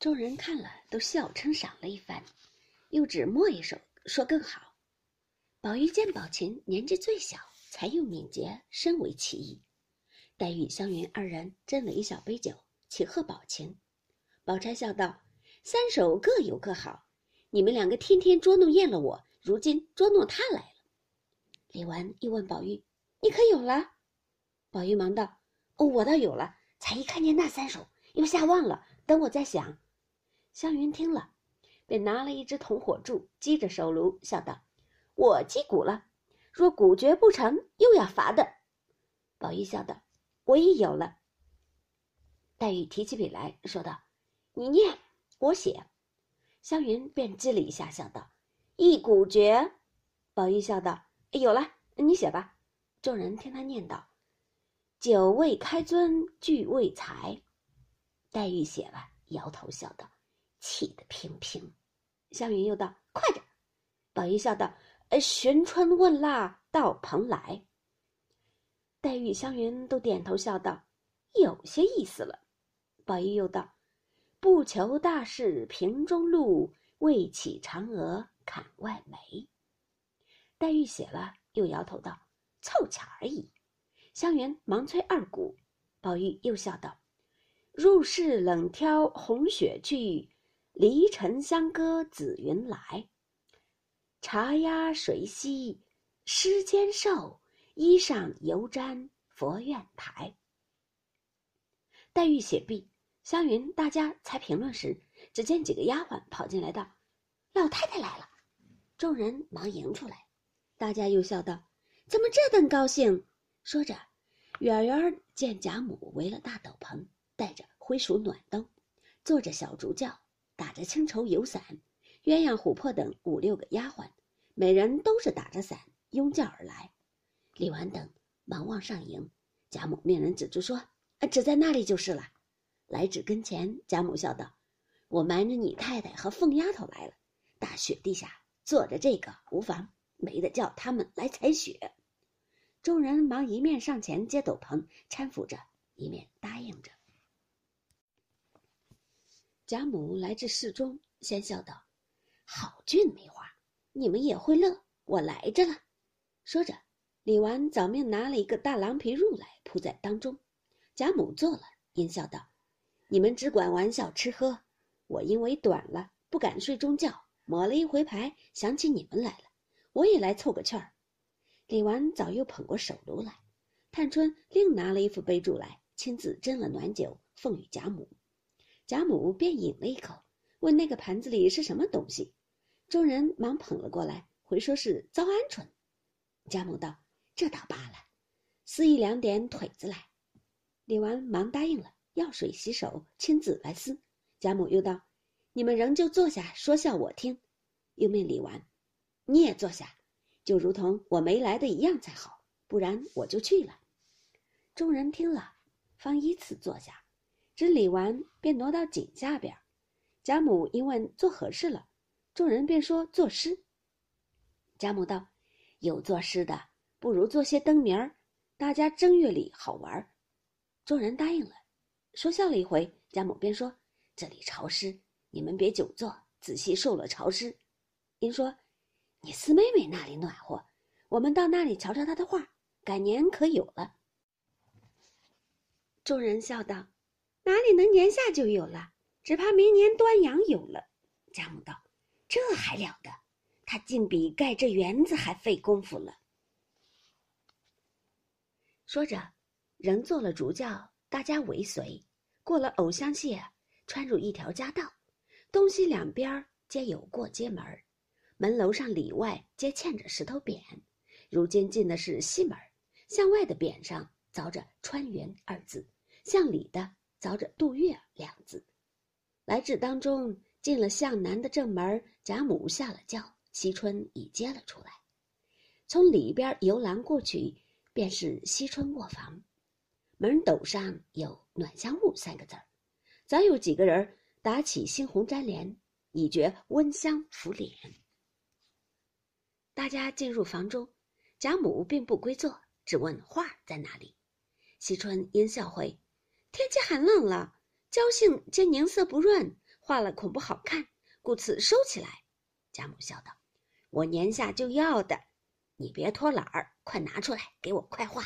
众人看了都笑称赏了一番，又只摸一手说更好。宝玉见宝琴年纪最小，才又敏捷，深为其意。黛玉、湘云二人斟了一小杯酒，启贺宝琴。宝钗笑道：“三首各有各好，你们两个天天捉弄厌了我，如今捉弄他来了。”李纨又问宝玉：“你可有了？”宝玉忙道：“哦，我倒有了，才一看见那三首，又吓忘了。等我再想。”湘云听了，便拿了一只铜火柱，击着手炉，笑道：“我击鼓了，若鼓绝不成，又要罚的。”宝玉笑道：“我已有了。”黛玉提起笔来说道：“你念，我写。”湘云便支了一下，笑道：“一鼓绝。”宝玉笑道：“有了，你写吧。”众人听他念道：“酒未开樽俱未裁。”黛玉写了，摇头笑道：“气得平平。”湘云又道：“快点！”宝玉笑道：“呃，寻春问腊到蓬莱。”黛玉、湘云都点头笑道：“有些意思了。”宝玉又道：“不求大事平中路，未起嫦娥坎外梅。”黛玉写了，又摇头道：“凑巧而已。”湘云忙催二鼓，宝玉又笑道：“入室冷挑红雪去，离尘香歌紫云来。茶压水溪湿肩瘦，衣上犹沾佛院台。”黛玉写毕，湘云大家才评论时，只见几个丫鬟跑进来道：“老太太来了。”众人忙迎出来。大家又笑道：“怎么这等高兴？”说着，远远见贾母围了大斗篷，带着灰鼠暖灯，坐着小竹轿，打着青绸油伞，鸳鸯、琥珀等五六个丫鬟，每人都是打着伞拥轿而来。李纨等忙往上迎，贾母命人指住说：“啊，只在那里就是了。”来至跟前，贾母笑道：“我瞒着你太太和凤丫头来了，大雪地下坐着这个无妨。”没得叫他们来采雪，众人忙一面上前接斗篷搀扶着，一面答应着。贾母来至室中，先笑道：“好俊梅花，你们也会乐，我来着了。”说着，李纨早命拿了一个大狼皮褥来铺在当中。贾母坐了，阴笑道：“你们只管玩笑吃喝，我因为短了不敢睡中觉，抹了一回牌，想起你们来了。”我也来凑个趣儿。李纨早又捧过手炉来，探春另拿了一副杯箸来，亲自斟了暖酒奉与贾母。贾母便饮了一口，问那个盘子里是什么东西。众人忙捧了过来，回说是糟鹌鹑。贾母道：“这倒罢了，撕一两点腿子来。”李纨忙答应了，要水洗手，亲自来撕。贾母又道：“你们仍旧坐下说笑我听。”又命李纨。你也坐下，就如同我没来的一样才好，不然我就去了。众人听了，方依次坐下，整理完便挪到井下边。贾母因问做何事了，众人便说作诗。贾母道：“有作诗的，不如做些灯谜儿，大家正月里好玩。”众人答应了，说笑了一回。贾母便说：“这里潮湿，你们别久坐，仔细受了潮湿。”因说。你四妹妹那里暖和，我们到那里瞧瞧她的画，改年可有了。众人笑道：“哪里能年下就有了？只怕明年端阳有了。”贾母道：“这还了得？他竟比盖这园子还费功夫了。”说着，仍做了竹轿，大家尾随，过了藕香榭，穿入一条夹道，东西两边皆有过街门。门楼上里外皆嵌着石头匾，如今进的是西门，向外的匾上凿着“川园”二字，向里的凿着“杜月”两字。来至当中，进了向南的正门，贾母下了轿，惜春已接了出来。从里边游廊过去，便是惜春卧房，门斗上有“暖香屋”三个字儿，早有几个人打起猩红粘帘，以觉温香拂脸。大家进入房中，贾母并不归坐，只问画在哪里。惜春因笑回：“天气寒冷了，胶性兼凝色不润，画了恐不好看，故此收起来。”贾母笑道：“我年下就要的，你别拖懒儿，快拿出来给我快画。”